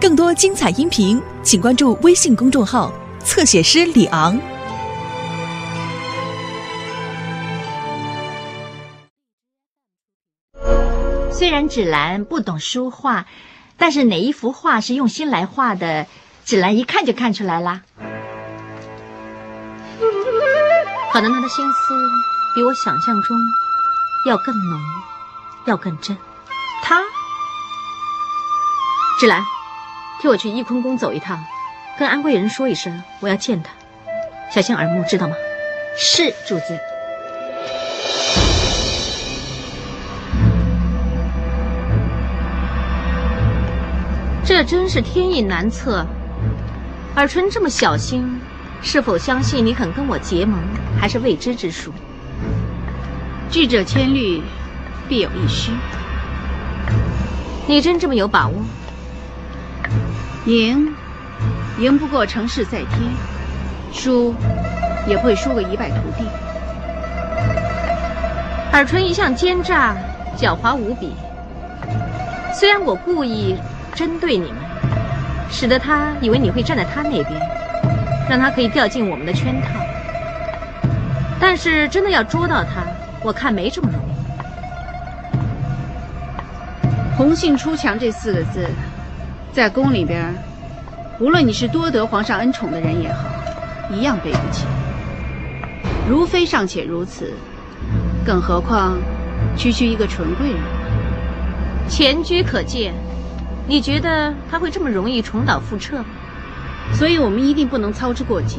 更多精彩音频，请关注微信公众号“侧写师李昂”。虽然芷兰不懂书画，但是哪一幅画是用心来画的，芷兰一看就看出来啦。可能他的心思比我想象中要更浓，要更真。他，芷兰，替我去翊坤宫走一趟，跟安贵人说一声，我要见他，小心耳目，知道吗？是，主子。这真是天意难测。尔淳这么小心，是否相信你肯跟我结盟，还是未知之数？智者千虑，必有一虚。你真这么有把握？赢，赢不过成事在天；输，也会输个一败涂地。尔淳一向奸诈、狡猾无比，虽然我故意针对你们，使得他以为你会站在他那边，让他可以掉进我们的圈套，但是真的要捉到他，我看没这么容易。红杏出墙这四个字，在宫里边，无论你是多得皇上恩宠的人也好，一样背不起。如妃尚且如此，更何况区区一个纯贵人？前车可鉴，你觉得他会这么容易重蹈覆辙吗？所以我们一定不能操之过急，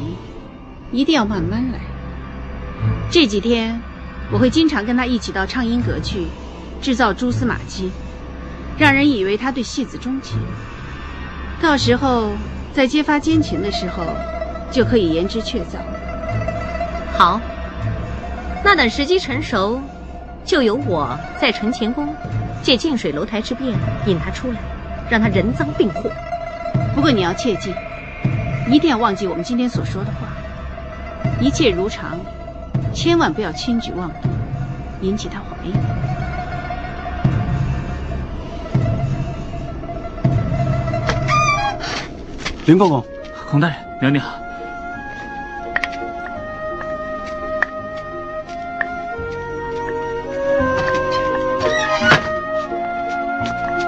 一定要慢慢来。这几天，我会经常跟他一起到畅音阁去，制造蛛丝马迹。让人以为他对戏子钟情，到时候在揭发奸情的时候，就可以言之确凿。好，那等时机成熟，就由我在承乾宫借近水楼台之便引他出来，让他人赃并获。不过你要切记，一定要忘记我们今天所说的话，一切如常，千万不要轻举妄动，引起他怀疑。林公公，孔大人，娘娘。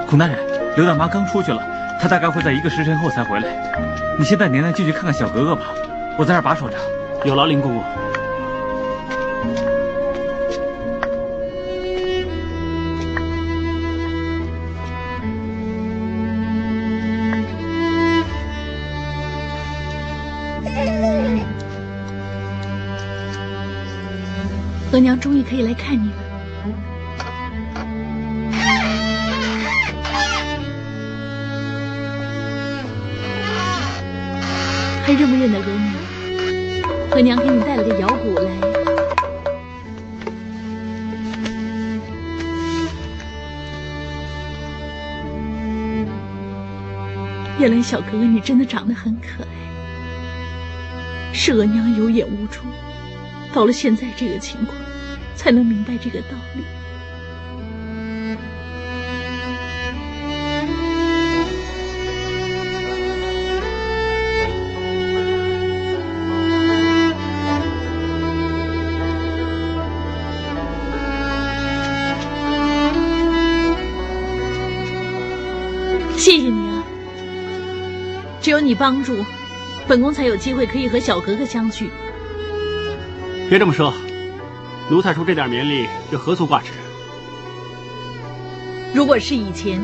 孔大人，刘大妈刚出去了，她大概会在一个时辰后才回来。你先带娘娘进去看看小格格吧，我在这儿把守着。有劳林公公。额娘终于可以来看你了。还认不认得额娘？额娘给你带了个摇鼓来。原来小哥哥你真的长得很可爱，是额娘有眼无珠。到了现在这个情况，才能明白这个道理。谢谢你啊！只有你帮助，本宫才有机会可以和小格格相聚。别这么说，奴才出这点绵力，又何足挂齿？如果是以前，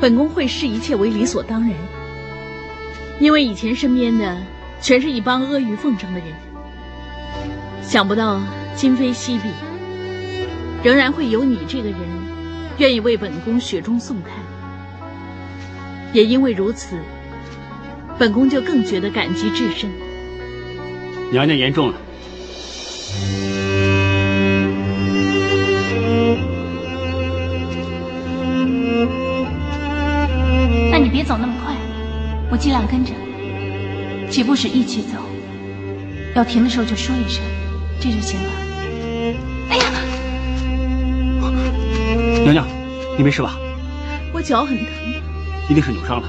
本宫会视一切为理所当然，因为以前身边的全是一帮阿谀奉承的人。想不到今非昔比，仍然会有你这个人愿意为本宫雪中送炭。也因为如此，本宫就更觉得感激至深。娘娘言重了。我尽量跟着。几步时一起走，要停的时候就说一声，这就行了。哎呀，娘娘，你没事吧？我脚很疼，一定是扭伤了。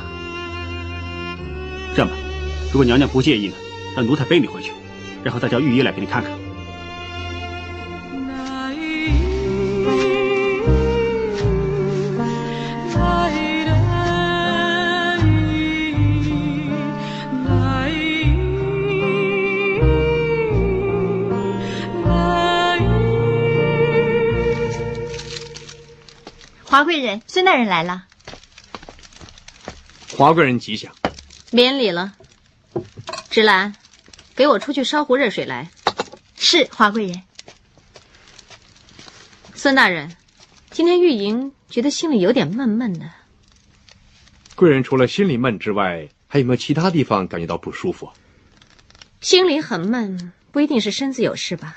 这样吧，如果娘娘不介意呢，让奴才背你回去，然后再叫御医来给你看看。孙大人来了。华贵人吉祥。免礼了。芷兰，给我出去烧壶热水来。是华贵人。孙大人，今天玉莹觉得心里有点闷闷的。贵人除了心里闷之外，还有没有其他地方感觉到不舒服？心里很闷，不一定是身子有事吧？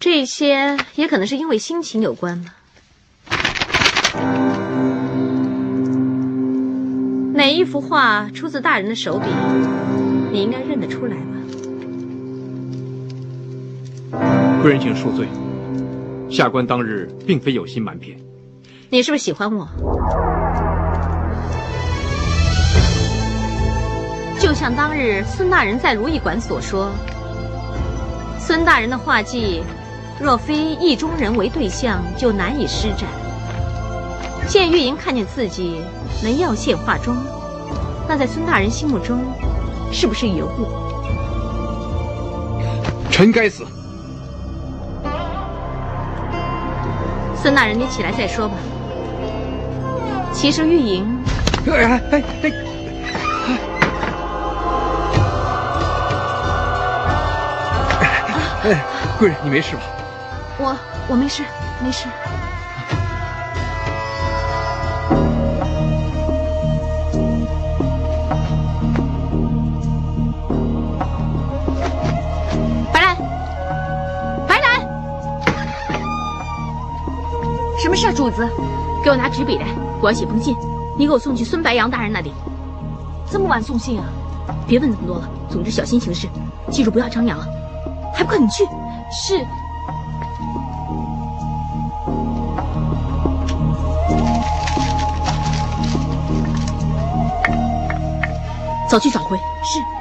这些也可能是因为心情有关吧。哪一幅画出自大人的手笔？你应该认得出来吧？贵人请恕罪，下官当日并非有心瞒骗。你是不是喜欢我？就像当日孙大人在如意馆所说，孙大人的画技，若非意中人为对象，就难以施展。现玉莹看见自己。能要现化妆，那在孙大人心目中，是不是尤物？臣该死。孙大人，你起来再说吧。其实玉莹，哎哎哎哎！贵人，你没事吧？我我没事，没事。什么事主子，给我拿纸笔来，我要写封信，你给我送去孙白杨大人那里。这么晚送信啊？别问这么多了，总之小心行事，记住不要张扬，还不快你去？是。早去早回。是。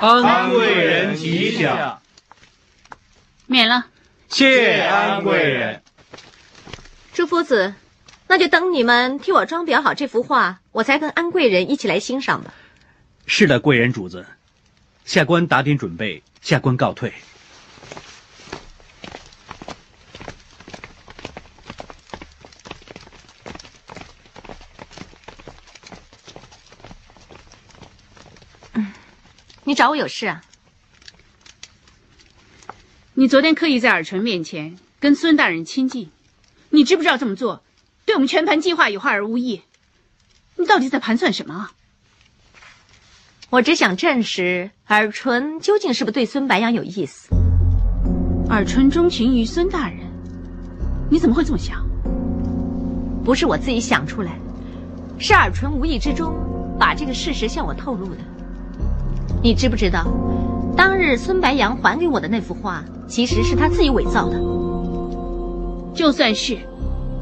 安贵人吉祥，免了。谢安贵人。朱夫子，那就等你们替我装裱好这幅画，我才跟安贵人一起来欣赏吧。是的，贵人主子，下官打点准备，下官告退。找我有事啊？你昨天刻意在尔淳面前跟孙大人亲近，你知不知道这么做对我们全盘计划有害而无益？你到底在盘算什么啊？我只想证实尔淳究竟是不是对孙白杨有意思。尔淳钟情于孙大人，你怎么会这么想？不是我自己想出来，是尔淳无意之中把这个事实向我透露的。你知不知道，当日孙白杨还给我的那幅画，其实是他自己伪造的。就算是，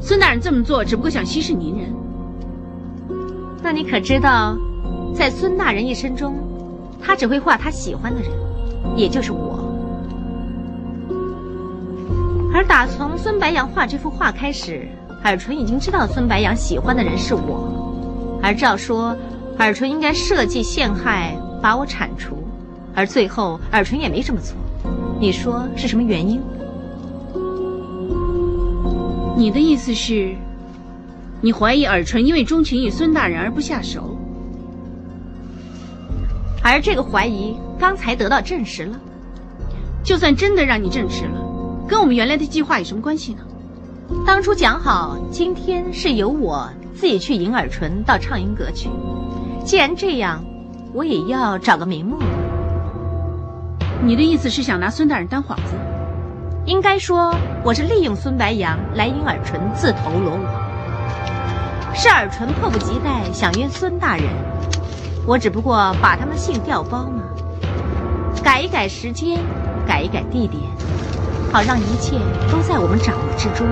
孙大人这么做，只不过想息事宁人。那你可知道，在孙大人一生中，他只会画他喜欢的人，也就是我。而打从孙白杨画这幅画开始，尔淳已经知道孙白杨喜欢的人是我。而照说，尔淳应该设计陷害。把我铲除，而最后尔淳也没这么做，你说是什么原因？你的意思是，你怀疑尔淳因为钟情于孙大人而不下手，而这个怀疑刚才得到证实了。就算真的让你证实了，跟我们原来的计划有什么关系呢？当初讲好今天是由我自己去引尔淳到畅音阁去，既然这样。我也要找个名目。你的意思是想拿孙大人当幌子？应该说，我是利用孙白杨来引尔淳自投罗网。是尔淳迫不及待想约孙大人，我只不过把他们信调包嘛，改一改时间，改一改地点，好让一切都在我们掌握之中。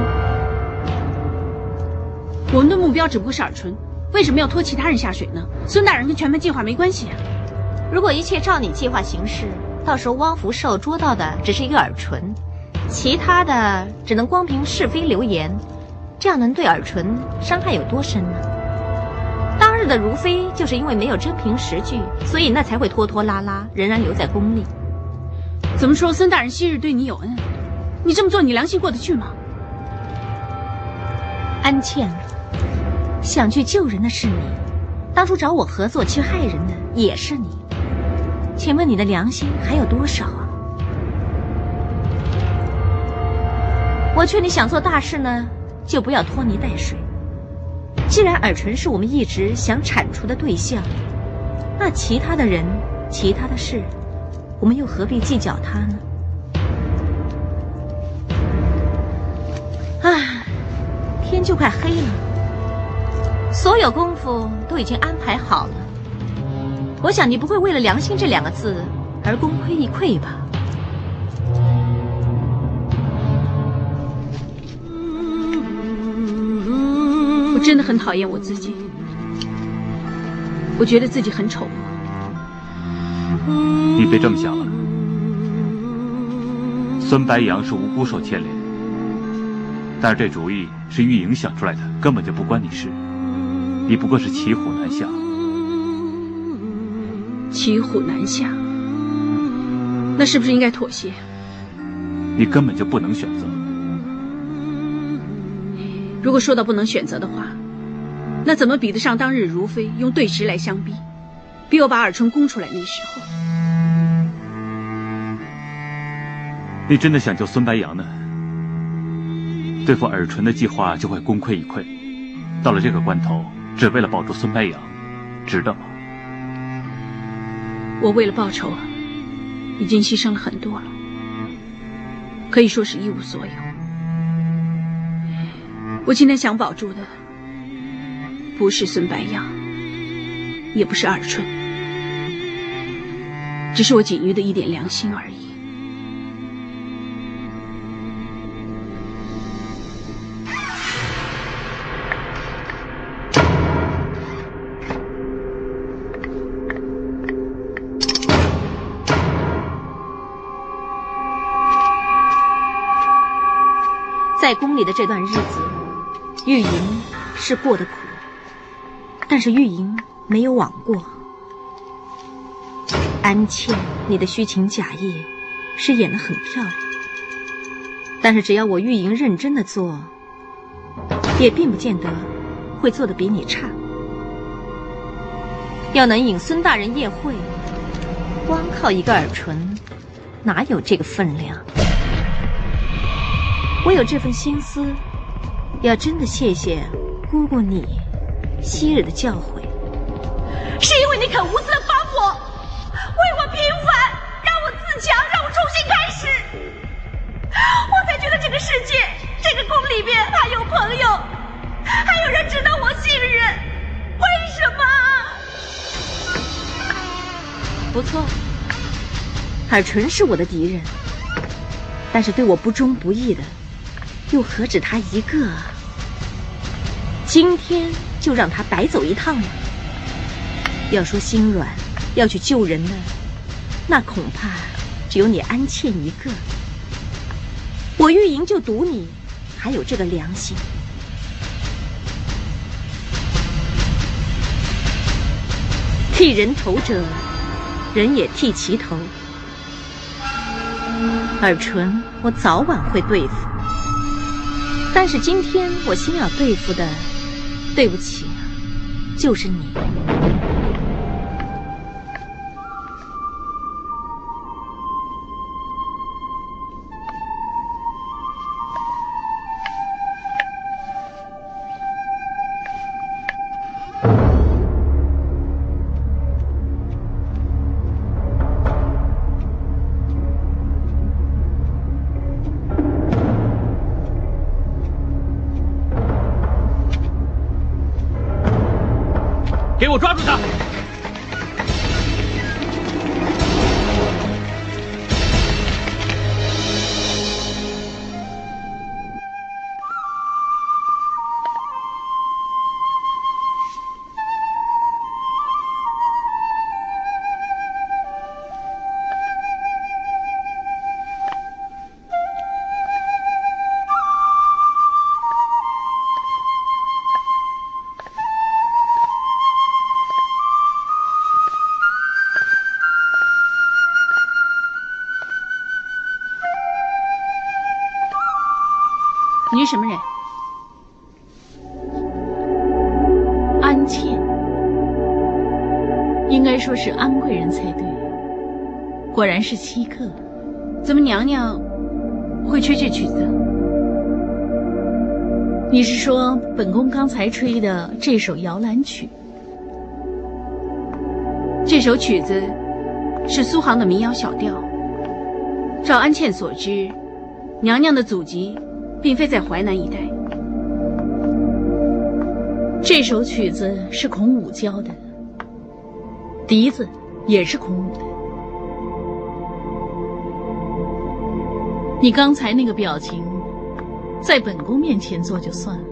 我们的目标只不过是尔淳，为什么要拖其他人下水呢？孙大人跟全盘计划没关系啊。如果一切照你计划行事，到时候汪福寿捉到的只是一个尔淳，其他的只能光凭是非流言，这样能对尔淳伤害有多深呢？当日的如妃就是因为没有真凭实据，所以那才会拖拖拉拉，仍然留在宫里。怎么说孙大人昔日对你有恩，你这么做你良心过得去吗？安茜。想去救人的是你，当初找我合作去害人的也是你，请问你的良心还有多少啊？我劝你想做大事呢，就不要拖泥带水。既然尔淳是我们一直想铲除的对象，那其他的人、其他的事，我们又何必计较他呢？唉，天就快黑了。所有功夫都已经安排好了，我想你不会为了“良心”这两个字而功亏一篑吧？我真的很讨厌我自己，我觉得自己很丑。你别这么想了，孙白杨是无辜受牵连，但是这主意是玉莹想出来的，根本就不关你事。你不过是骑虎难下，骑虎难下，那是不是应该妥协？你根本就不能选择。如果说到不能选择的话，那怎么比得上当日如妃用对食来相逼，逼我把尔春供出来那时候？你真的想救孙白杨呢？对付尔淳的计划就会功亏一篑，到了这个关头。只为了保住孙白杨，值得吗？我为了报仇，已经牺牲了很多了，可以说是一无所有。我今天想保住的，不是孙白杨，也不是二春，只是我仅余的一点良心而已。在宫里的这段日子，玉莹是过得苦，但是玉莹没有枉过。安茜，你的虚情假意是演得很漂亮，但是只要我玉莹认真的做，也并不见得会做得比你差。要能引孙大人夜会，光靠一个耳唇，哪有这个分量？我有这份心思，要真的谢谢姑姑你昔日的教诲，是因为你肯无私的帮我，为我平反，让我自强，让我重新开始，我才觉得这个世界，这个宫里面还有朋友，还有人值得我信任。为什么？不错，海纯是我的敌人，但是对我不忠不义的。又何止他一个？今天就让他白走一趟了。要说心软，要去救人的，那恐怕只有你安茜一个。我玉莹就赌你还有这个良心。剃人头者，人也剃其头。尔淳，我早晚会对付。但是今天我心要对付的，对不起，就是你。什么人？安茜，应该说是安贵人才对。果然是稀客，怎么娘娘会吹这曲子？你是说本宫刚才吹的这首摇篮曲？这首曲子是苏杭的民谣小调。照安茜所知，娘娘的祖籍并非在淮南一带。这首曲子是孔武教的，笛子也是孔武的。你刚才那个表情，在本宫面前做就算了。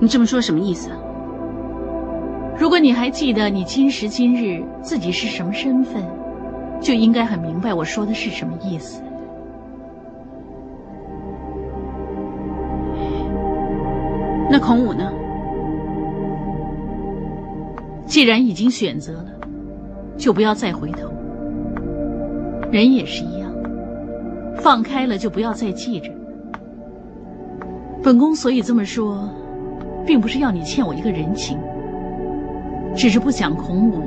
你这么说什么意思？如果你还记得你今时今日自己是什么身份，就应该很明白我说的是什么意思。那孔武呢？既然已经选择了，就不要再回头。人也是一样，放开了就不要再记着。本宫所以这么说，并不是要你欠我一个人情，只是不想孔武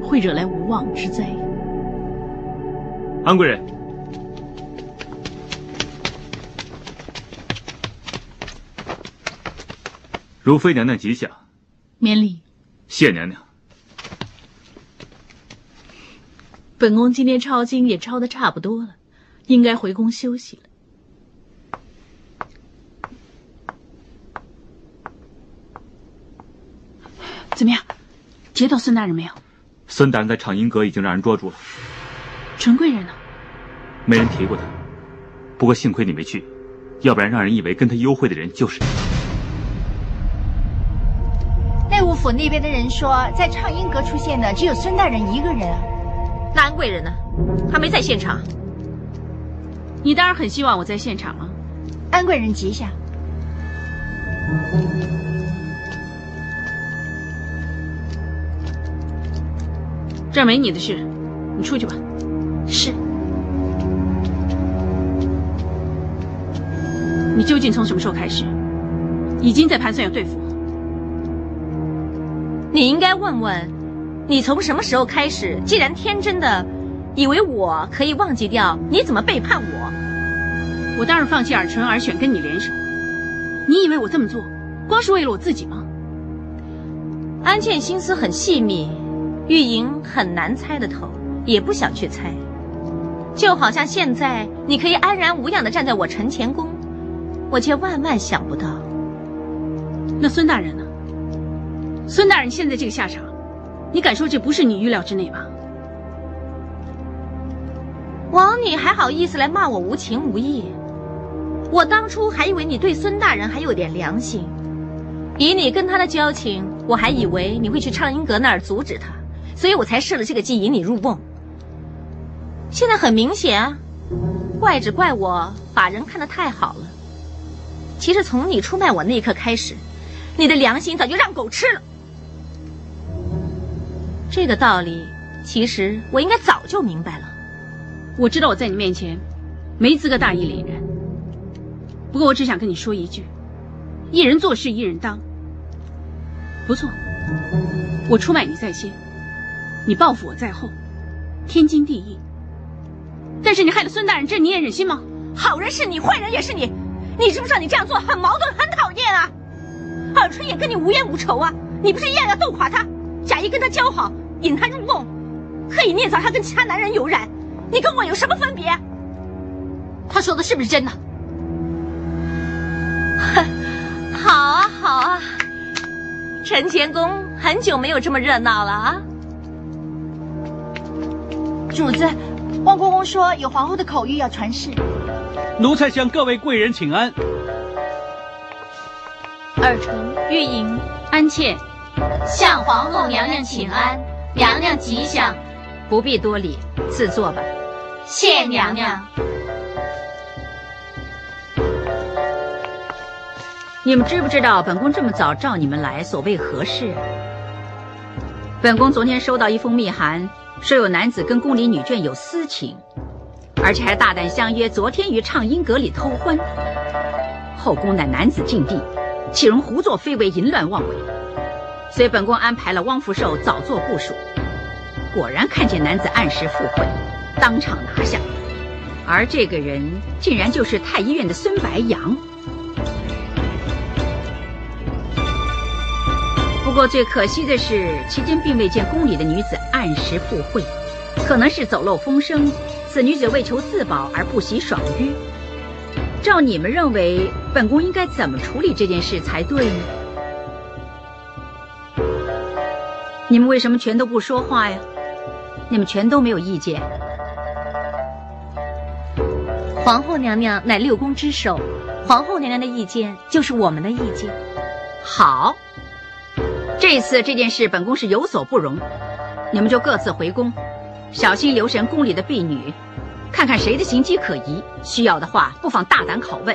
会惹来无妄之灾。安贵人。如妃娘娘吉祥，免礼。谢娘娘。本宫今天抄经也抄的差不多了，应该回宫休息了。怎么样，接到孙大人没有？孙大人在畅音阁已经让人捉住了。纯贵人呢？没人提过他。不过幸亏你没去，要不然让人以为跟他幽会的人就是你。府那边的人说，在畅音阁出现的只有孙大人一个人。那安贵人呢？他没在现场。你当然很希望我在现场了。安贵人吉祥。这儿没你的事，你出去吧。是。你究竟从什么时候开始，已经在盘算要对付我？你应该问问，你从什么时候开始，既然天真的以为我可以忘记掉，你怎么背叛我？我当然放弃尔淳而选跟你联手。你以为我这么做，光是为了我自己吗？安茜心思很细密，玉莹很难猜得透，也不想去猜。就好像现在，你可以安然无恙的站在我陈乾宫，我却万万想不到。那孙大人呢？孙大人现在这个下场，你敢说这不是你预料之内吧？枉你还好意思来骂我无情无义？我当初还以为你对孙大人还有点良心，以你跟他的交情，我还以为你会去畅音阁那儿阻止他，所以我才设了这个计引你入瓮。现在很明显啊，怪只怪我把人看得太好了。其实从你出卖我那一刻开始，你的良心早就让狗吃了。这个道理，其实我应该早就明白了。我知道我在你面前没资格大义凛然，不过我只想跟你说一句：一人做事一人当。不错，我出卖你在先，你报复我在后，天经地义。但是你害了孙大人，这你也忍心吗？好人是你，坏人也是你，你知不知道你这样做很矛盾，很讨厌啊？二春也跟你无冤无仇啊，你不是一样要斗垮他？假意跟他交好，引他入瓮，刻意捏造他跟其他男人有染，你跟我有什么分别？他说的是不是真的？哼，好啊好啊，承乾宫很久没有这么热闹了啊！主子，汪公公说有皇后的口谕要传世。奴才向各位贵人请安。尔淳、玉莹、安茜。向皇后娘娘请安，娘娘吉祥。不必多礼，自坐吧。谢娘娘。你们知不知道本宫这么早召你们来，所谓何事？本宫昨天收到一封密函，说有男子跟宫里女眷有私情，而且还大胆相约昨天于畅音阁里偷欢。后宫乃男子禁地，岂容胡作非为、淫乱妄为？所以本宫安排了汪福寿早做部署。果然看见男子按时赴会，当场拿下。而这个人竟然就是太医院的孙白杨。不过最可惜的是，期间并未见宫里的女子按时赴会，可能是走漏风声，此女子为求自保而不惜爽约。照你们认为，本宫应该怎么处理这件事才对呢？你们为什么全都不说话呀？你们全都没有意见。皇后娘娘乃六宫之首，皇后娘娘的意见就是我们的意见。好，这次这件事本宫是有所不容，你们就各自回宫，小心留神宫里的婢女，看看谁的行迹可疑。需要的话，不妨大胆拷问。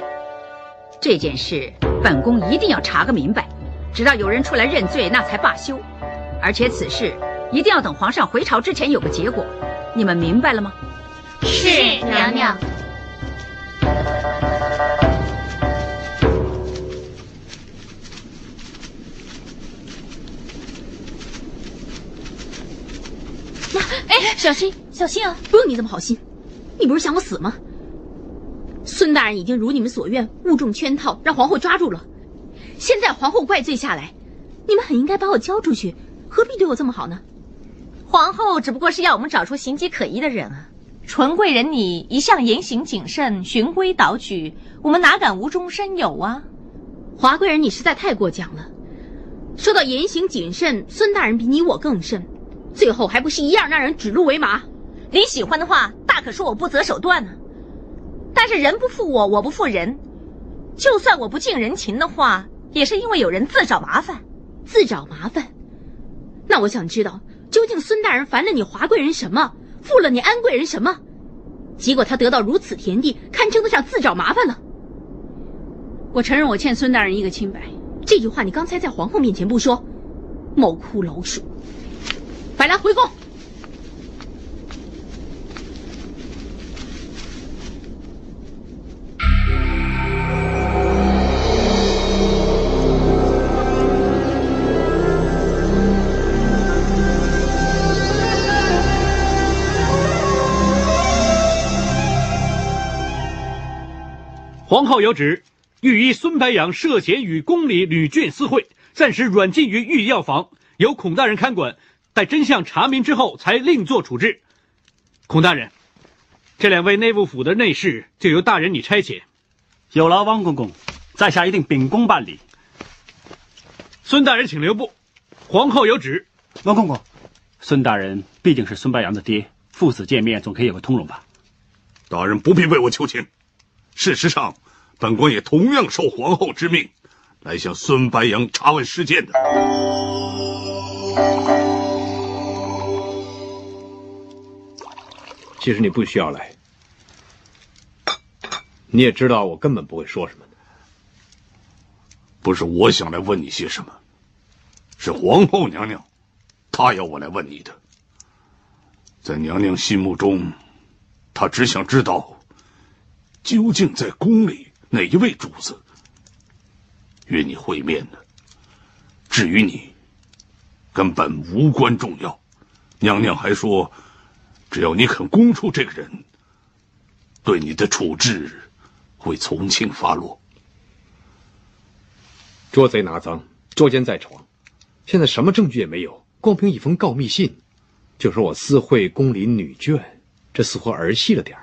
这件事本宫一定要查个明白，直到有人出来认罪，那才罢休。而且此事一定要等皇上回朝之前有个结果，你们明白了吗？是娘娘。哎，小心，小心啊！不用你这么好心，你不是想我死吗？孙大人已经如你们所愿，误中圈套，让皇后抓住了。现在皇后怪罪下来，你们很应该把我交出去，何必对我这么好呢？皇后只不过是要我们找出形迹可疑的人啊。纯贵人你一向言行谨慎，循规蹈矩，我们哪敢无中生有啊？华贵人，你实在太过奖了。说到言行谨慎，孙大人比你我更甚。最后还不是一样让人指鹿为马？你喜欢的话，大可说我不择手段呢。但是人不负我，我不负人。就算我不近人情的话，也是因为有人自找麻烦。自找麻烦？那我想知道，究竟孙大人烦了你华贵人什么，负了你安贵人什么？结果他得到如此田地，堪称得上自找麻烦了。我承认我欠孙大人一个清白，这句话你刚才在皇后面前不说，猫哭老鼠。白兰回宫。皇后有旨，御医孙白杨涉嫌与宫里女眷私会，暂时软禁于御医药房，由孔大人看管。待真相查明之后，才另作处置。孔大人，这两位内务府的内侍就由大人你差遣。有劳汪公公，在下一定秉公办理。孙大人，请留步。皇后有旨。汪公公，孙大人毕竟是孙白杨的爹，父子见面总可以有个通融吧？大人不必为我求情。事实上，本官也同样受皇后之命，来向孙白杨查问事件的。其实你不需要来，你也知道我根本不会说什么的。不是我想来问你些什么，是皇后娘娘，她要我来问你的。在娘娘心目中，她只想知道，究竟在宫里哪一位主子与你会面呢？至于你，根本无关重要。娘娘还说。只要你肯供出这个人，对你的处置会从轻发落。捉贼拿赃，捉奸在床，现在什么证据也没有，光凭一封告密信，就说我私会宫里女眷，这似乎儿戏了点儿。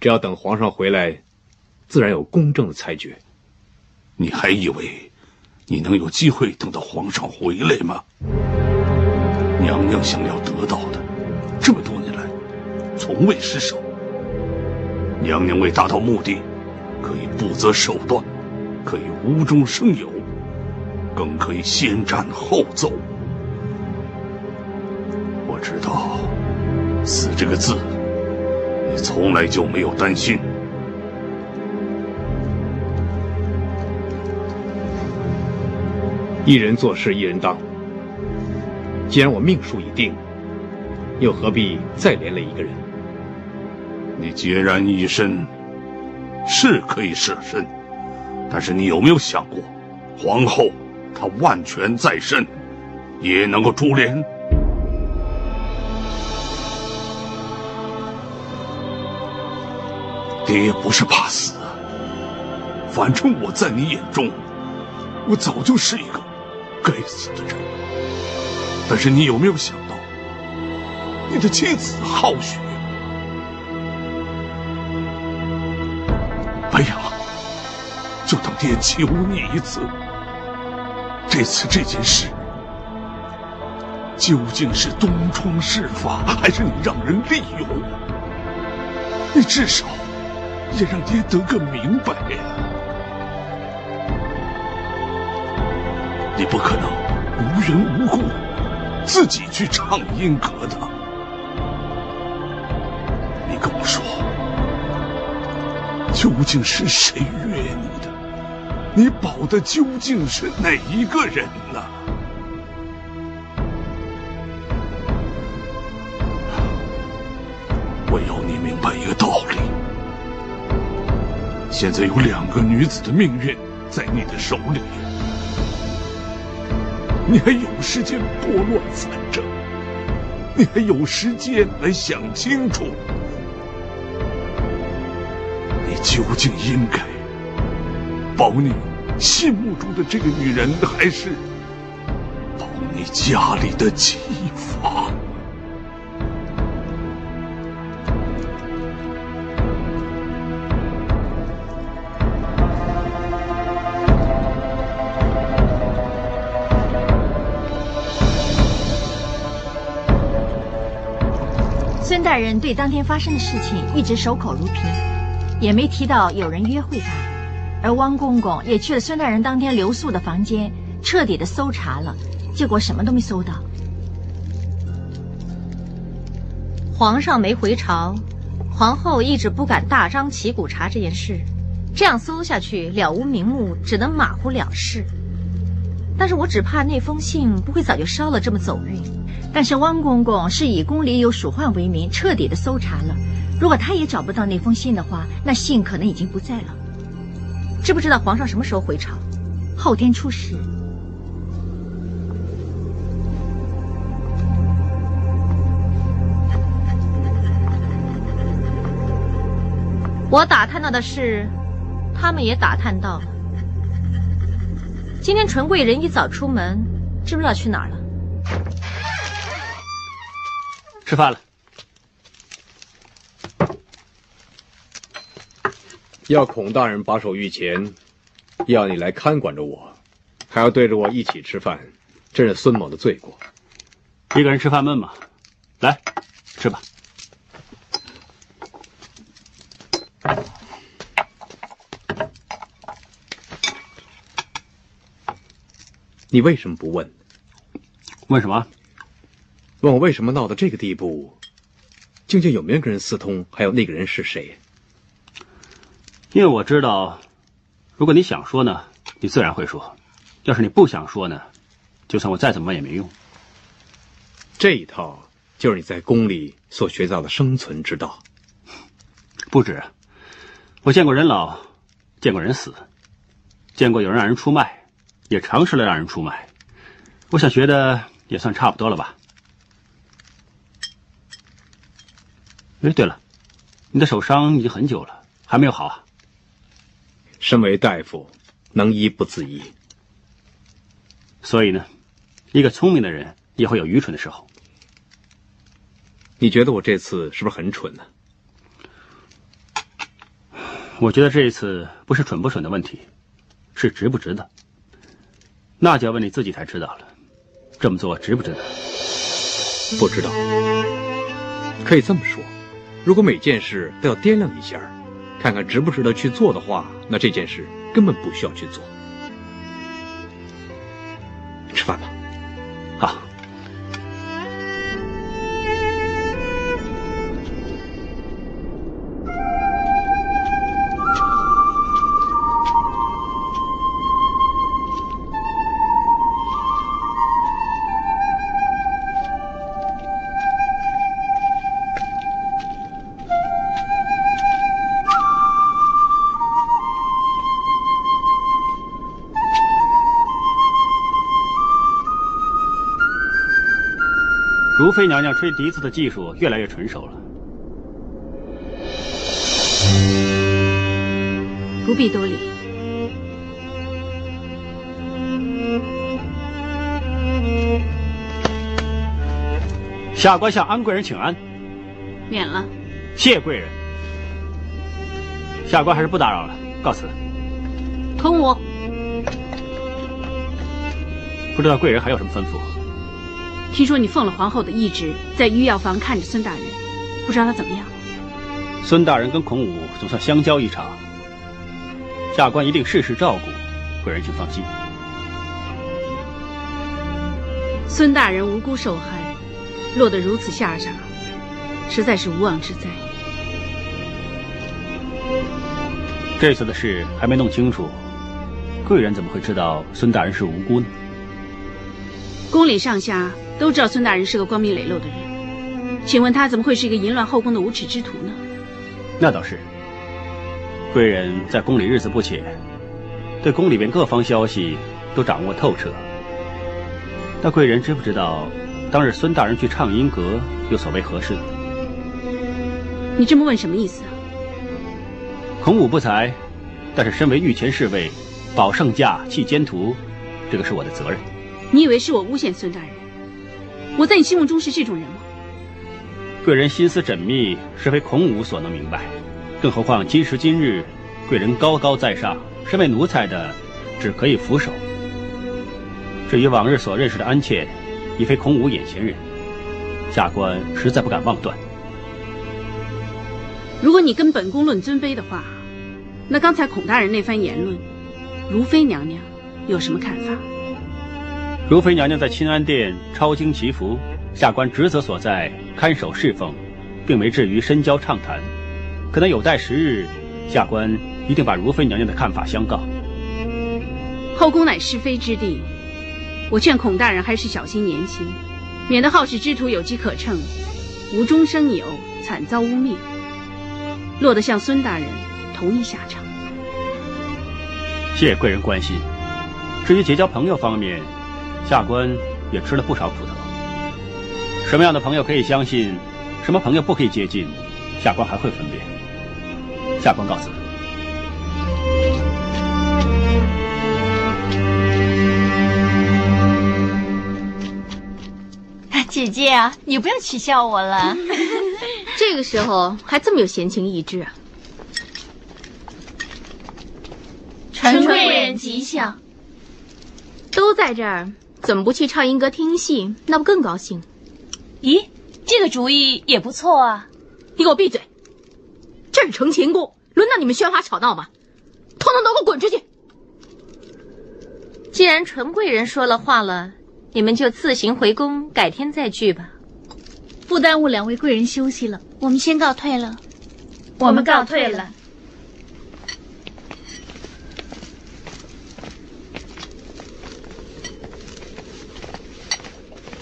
只要等皇上回来，自然有公正的裁决。你还以为你能有机会等到皇上回来吗？娘娘想要得到的，这么多年来，从未失手。娘娘为达到目的，可以不择手段，可以无中生有，更可以先斩后奏。我知道，死这个字，你从来就没有担心。一人做事一人当。既然我命数已定，又何必再连累一个人？你孑然一身，是可以舍身，但是你有没有想过，皇后她万权在身，也能够株连？爹不是怕死，反正我在你眼中，我早就是一个该死的人。但是你有没有想到，你的妻子浩雪？白杨，就当爹求你一次。这次这件事，究竟是东窗事发，还是你让人利用？你至少也让爹得个明白呀！你不可能无缘无故自己去唱阴阁的。你跟我说。究竟是谁约你的？你保的究竟是哪一个人呢？现在有两个女子的命运在你的手里，你还有时间拨乱反正，你还有时间来想清楚。你究竟应该保你心目中的这个女人，还是保你家里的妻房？孙大人对当天发生的事情一直守口如瓶。也没提到有人约会他，而汪公公也去了孙大人当天留宿的房间，彻底的搜查了，结果什么都没搜到。皇上没回朝，皇后一直不敢大张旗鼓查这件事，这样搜下去了无名目，只能马虎了事。但是我只怕那封信不会早就烧了，这么走运。但是汪公公是以宫里有鼠患为名，彻底的搜查了。如果他也找不到那封信的话，那信可能已经不在了。知不知道皇上什么时候回朝？后天出使。我打探到的是，他们也打探到了。今天纯贵人一早出门，知不知道去哪儿了？吃饭了。要孔大人把守御前，要你来看管着我，还要对着我一起吃饭，这是孙某的罪过。一个人吃饭闷吗？来，吃吧。你为什么不问？问什么？问我为什么闹到这个地步？究竟有没有跟人私通？还有那个人是谁？因为我知道，如果你想说呢，你自然会说；要是你不想说呢，就算我再怎么问也没用。这一套就是你在宫里所学到的生存之道。不止，我见过人老，见过人死，见过有人让人出卖，也尝试了让人出卖。我想学的也算差不多了吧？哎，对了，你的手伤已经很久了，还没有好啊？身为大夫，能医不自医。所以呢，一个聪明的人也会有愚蠢的时候。你觉得我这次是不是很蠢呢？我觉得这一次不是蠢不蠢的问题，是值不值得。那就要问你自己才知道了，这么做值不值得？不知道。可以这么说，如果每件事都要掂量一下。看看值不值得去做的话，那这件事根本不需要去做。吃饭吧。好。如妃娘娘吹笛子的技术越来越纯熟了。不必多礼。下官向安贵人请安。免了。谢贵人。下官还是不打扰了，告辞。同我。不知道贵人还有什么吩咐？听说你奉了皇后的懿旨，在御药房看着孙大人，不知道他怎么样。孙大人跟孔武总算相交一场，下官一定事事照顾，贵人请放心。孙大人无辜受害，落得如此下场，实在是无妄之灾。这次的事还没弄清楚，贵人怎么会知道孙大人是无辜呢？宫里上下都知道孙大人是个光明磊落的人，请问他怎么会是一个淫乱后宫的无耻之徒呢？那倒是。贵人在宫里日子不浅，对宫里边各方消息都掌握透彻。那贵人知不知道，当日孙大人去畅音阁又所为何事？你这么问什么意思啊？孔武不才，但是身为御前侍卫，保圣驾弃奸徒，这个是我的责任。你以为是我诬陷孙大人？我在你心目中是这种人吗？贵人心思缜密，是非孔武所能明白。更何况今时今日，贵人高高在上，身为奴才的，只可以俯首。至于往日所认识的安妾，已非孔武眼前人，下官实在不敢妄断。如果你跟本宫论尊卑的话，那刚才孔大人那番言论，如妃娘娘有什么看法？如妃娘娘在清安殿抄经祈福，下官职责所在，看守侍奉，并没至于深交畅谈。可能有待时日，下官一定把如妃娘娘的看法相告。后宫乃是非之地，我劝孔大人还是小心言行，免得好事之徒有机可乘，无中生有，惨遭污蔑，落得像孙大人同一下场。谢贵人关心。至于结交朋友方面，下官也吃了不少苦头。什么样的朋友可以相信，什么朋友不可以接近，下官还会分辨。下官告辞。姐姐啊，你不要取笑我了。这个时候还这么有闲情逸致啊！陈贵人吉祥，都在这儿。怎么不去畅音阁听戏？那不更高兴？咦，这个主意也不错啊！你给我闭嘴！这是承乾宫，轮到你们喧哗吵闹吗？通通都给我滚出去！既然纯贵人说了话了，你们就自行回宫，改天再聚吧。不耽误两位贵人休息了，我们先告退了。我们告退了。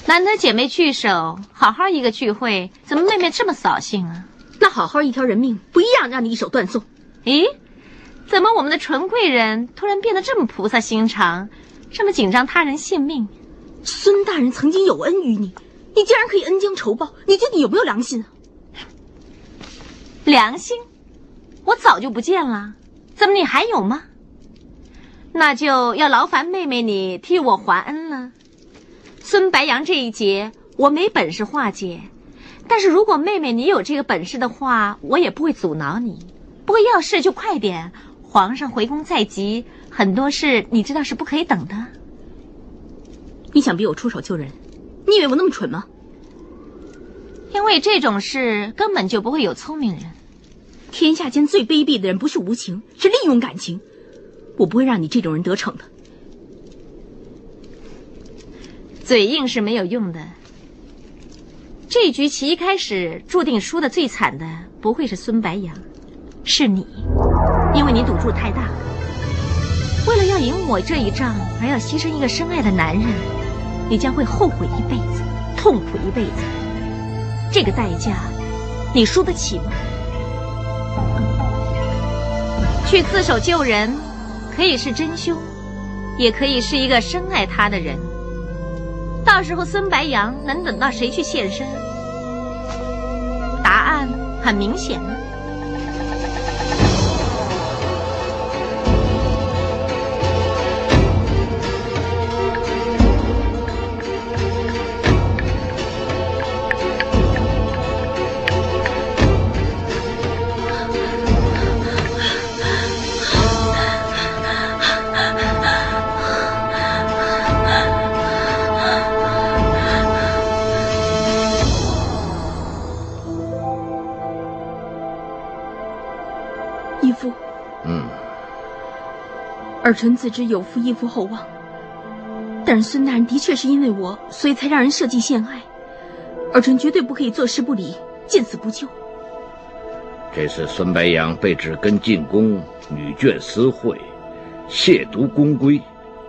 难得姐妹聚首，好好一个聚会，怎么妹妹这么扫兴啊？那好好一条人命，不一样让你一手断送。咦，怎么我们的纯贵人突然变得这么菩萨心肠，这么紧张他人性命？孙大人曾经有恩于你，你竟然可以恩将仇报，你究竟有没有良心啊？良心？我早就不见了，怎么你还有吗？那就要劳烦妹妹你替我还恩了。孙白杨这一劫，我没本事化解，但是如果妹妹你有这个本事的话，我也不会阻挠你。不过要事就快点，皇上回宫在即，很多事你知道是不可以等的。你想逼我出手救人？你以为我那么蠢吗？因为这种事根本就不会有聪明人。天下间最卑鄙的人不是无情，是利用感情。我不会让你这种人得逞的。嘴硬是没有用的。这局棋一开始注定输的最惨的不会是孙白杨，是你，因为你赌注太大。为了要赢我这一仗而要牺牲一个深爱的男人，你将会后悔一辈子，痛苦一辈子。这个代价，你输得起吗？去自首救人，可以是真凶，也可以是一个深爱他的人。到时候孙白杨能等到谁去现身？答案很明显。尔臣自知有负义父厚望，但是孙大人的确是因为我，所以才让人设计陷害。尔臣绝对不可以坐视不理，见死不救。这次孙白杨被指跟进宫女眷私会，亵渎宫规，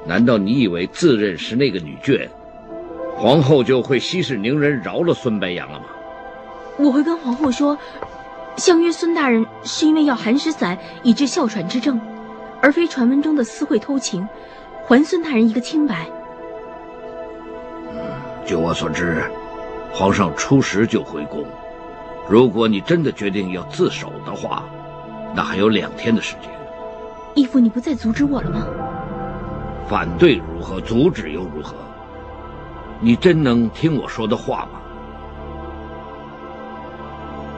难道你以为自认是那个女眷，皇后就会息事宁人饶了孙白杨了吗？我会跟皇后说，相约孙大人是因为要寒食散以治哮喘之症，而非传闻中的私会偷情，还孙大人一个清白。据我所知，皇上初十就回宫。如果你真的决定要自首的话，那还有两天的时间。义父，你不再阻止我了吗？反对如何？阻止又如何？你真能听我说的话吗？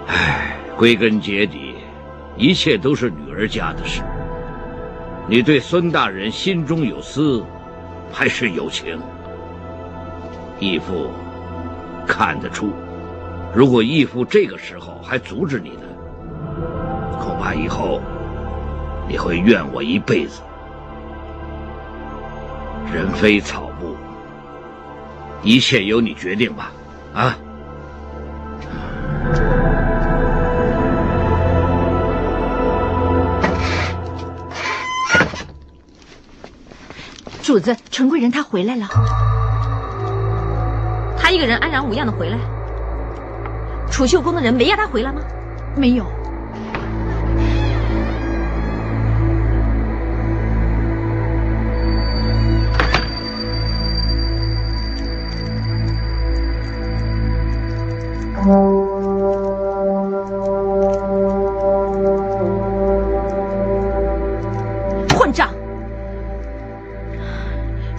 唉，归根结底，一切都是女儿家的事。你对孙大人心中有私，还是有情？义父看得出。如果义父这个时候还阻止你呢，恐怕以后你会怨我一辈子。人非草木，一切由你决定吧，啊！主子，陈贵人他回来了，他一个人安然无恙的回来。储秀宫的人没要他回来吗？没有。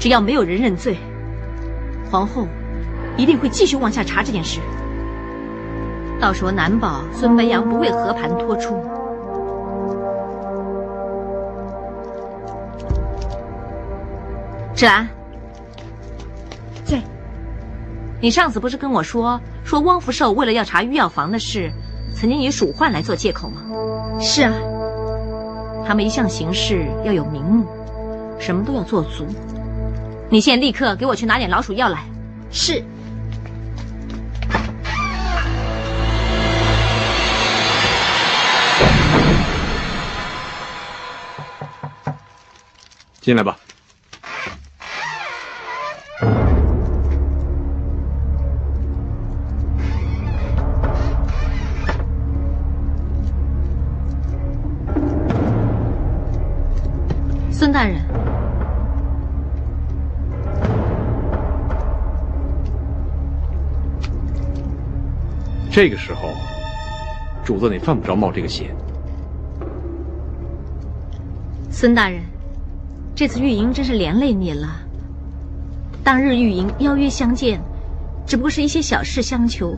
只要没有人认罪，皇后一定会继续往下查这件事。到时候难保孙白杨不会和盘托出。芷兰，在。你上次不是跟我说，说汪福寿为了要查御药房的事，曾经以鼠患来做借口吗？是啊。他们一向行事要有名目，什么都要做足。你现在立刻给我去拿点老鼠药来。是。进来吧。这个时候，主子你犯不着冒这个险。孙大人。这次玉莹真是连累你了。当日玉莹邀约相见，只不过是一些小事相求，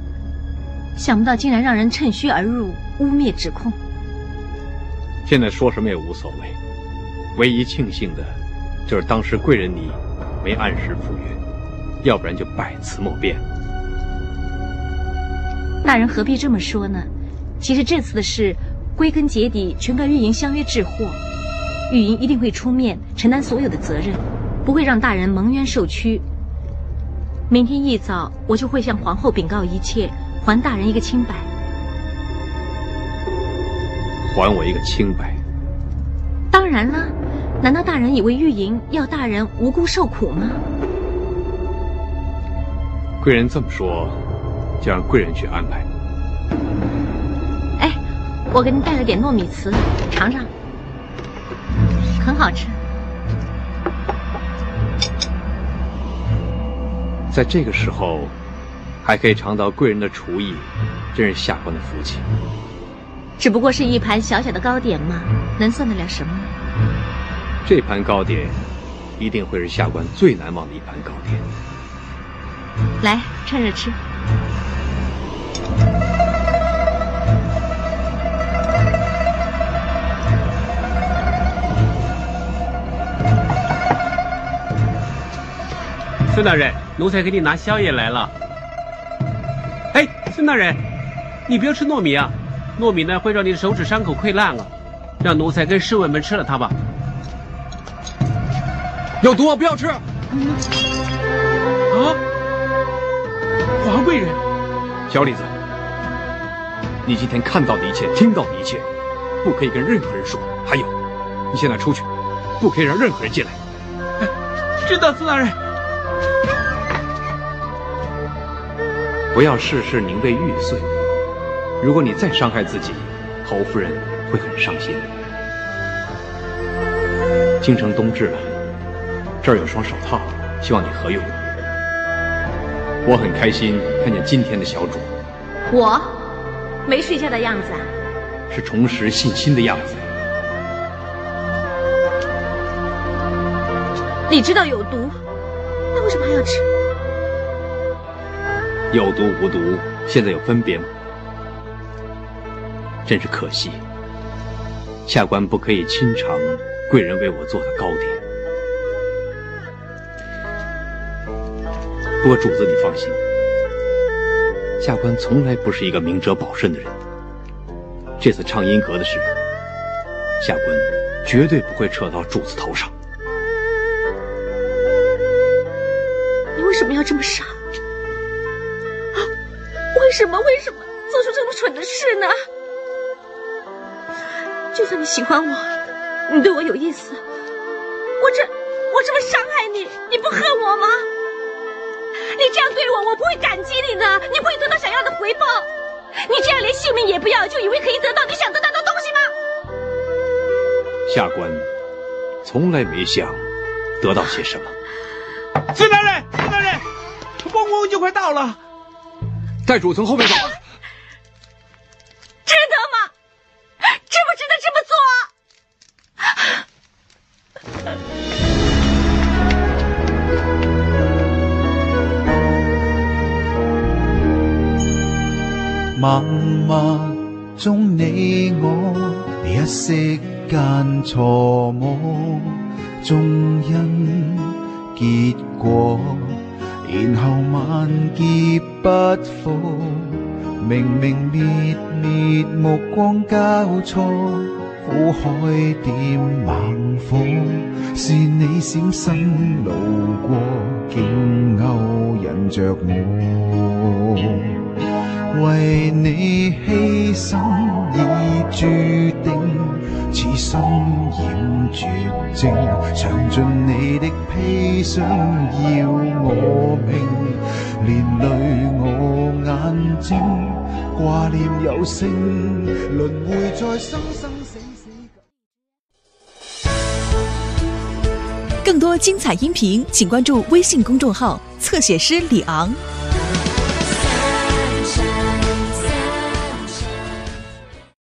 想不到竟然让人趁虚而入，污蔑指控。现在说什么也无所谓，唯一庆幸的，就是当时贵人你没按时赴约，要不然就百词莫辩。大人何必这么说呢？其实这次的事，归根结底全怪玉莹相约致祸。玉莹一定会出面承担所有的责任，不会让大人蒙冤受屈。明天一早，我就会向皇后禀告一切，还大人一个清白。还我一个清白？当然了，难道大人以为玉莹要大人无辜受苦吗？贵人这么说，就让贵人去安排。哎，我给你带了点糯米糍，尝尝。很好吃。在这个时候，还可以尝到贵人的厨艺，真是下官的福气。只不过是一盘小小的糕点嘛，能算得了什么？这盘糕点，一定会是下官最难忘的一盘糕点。来，趁热吃。孙大人，奴才给你拿宵夜来了。哎，孙大人，你不要吃糯米啊，糯米呢会让你的手指伤口溃烂啊。让奴才跟侍卫们吃了它吧。有毒啊，不要吃。啊，皇贵人，小李子，你今天看到的一切，听到的一切，不可以跟任何人说。还有，你现在出去，不可以让任何人进来。知道，孙大人。不要事事宁为玉碎。如果你再伤害自己，侯夫人会很伤心。京城冬至了，这儿有双手套，希望你合用。我很开心看见今天的小主，我没睡觉的样子啊，是重拾信心的样子。你知道有毒，那为什么还要吃？有毒无毒，现在有分别吗？真是可惜，下官不可以亲尝贵人为我做的糕点。不过主子你放心，下官从来不是一个明哲保身的人。这次畅音阁的事，下官绝对不会扯到主子头上。你为什么要这么傻？为什么？为什么做出这么蠢的事呢？就算你喜欢我，你对我有意思，我这我这么伤害你，你不恨我吗？你这样对我，我不会感激你的，你不会得到想要的回报。你这样连性命也不要，就以为可以得到你想得到的东西吗？下官从来没想得到些什么。孙大人，孙大人，公公就快到了。带主从后面走。值得吗？值不值得这么做？默默中你我一息间错摸，终因结果。然后万劫不复，明明灭灭目光交错，苦海点猛火，是你闪身路过，竟勾引着我，为你牺牲已注定。似心染绝症，尝尽你的砒霜要我命，連累我眼睛挂念有聲，輪迴在生生死死。更多精彩音频，请关注微信公眾號“側寫師李昂”。